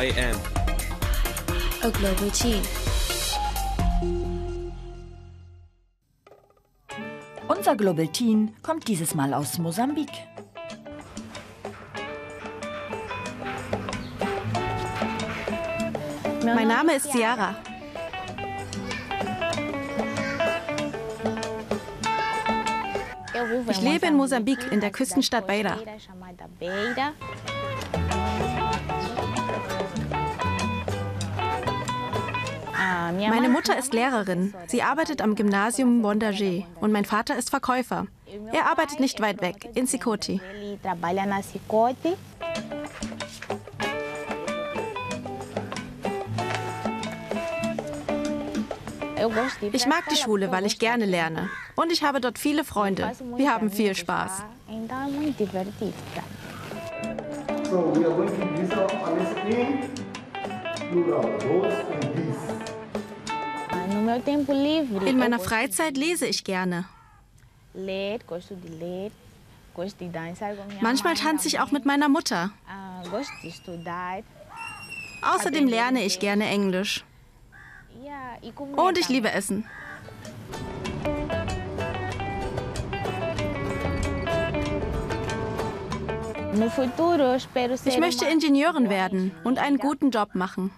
I am a global teen. Unser Global Teen kommt dieses Mal aus Mosambik. Mein Name ist Ciara. Ich lebe in Mosambik, in der Küstenstadt Beira. Meine Mutter ist Lehrerin. Sie arbeitet am Gymnasium Bondage und mein Vater ist Verkäufer. Er arbeitet nicht weit weg, in Sikoti. Ich mag die Schule, weil ich gerne lerne. Und ich habe dort viele Freunde. Wir haben viel Spaß. So we are going to use our honesty plural, those and these. In meiner Freizeit lese ich gerne. Manchmal tanze ich auch mit meiner Mutter. Außerdem lerne ich gerne Englisch. Und ich liebe Essen. Ich möchte Ingenieurin werden und einen guten Job machen.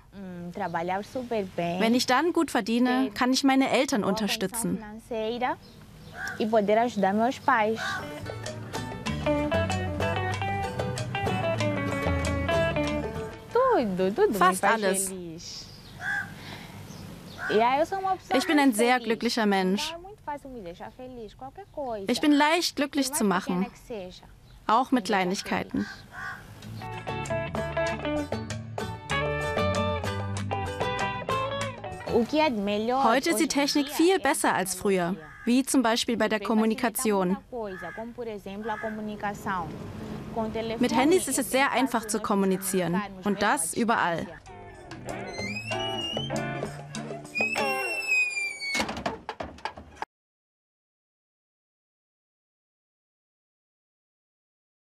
Wenn ich dann gut verdiene, kann ich meine Eltern unterstützen. Fast alles. Ich bin ein sehr glücklicher Mensch. Ich bin leicht glücklich zu machen, auch mit Kleinigkeiten. Heute ist die Technik viel besser als früher, wie zum Beispiel bei der Kommunikation. Mit Handys ist es sehr einfach zu kommunizieren und das überall.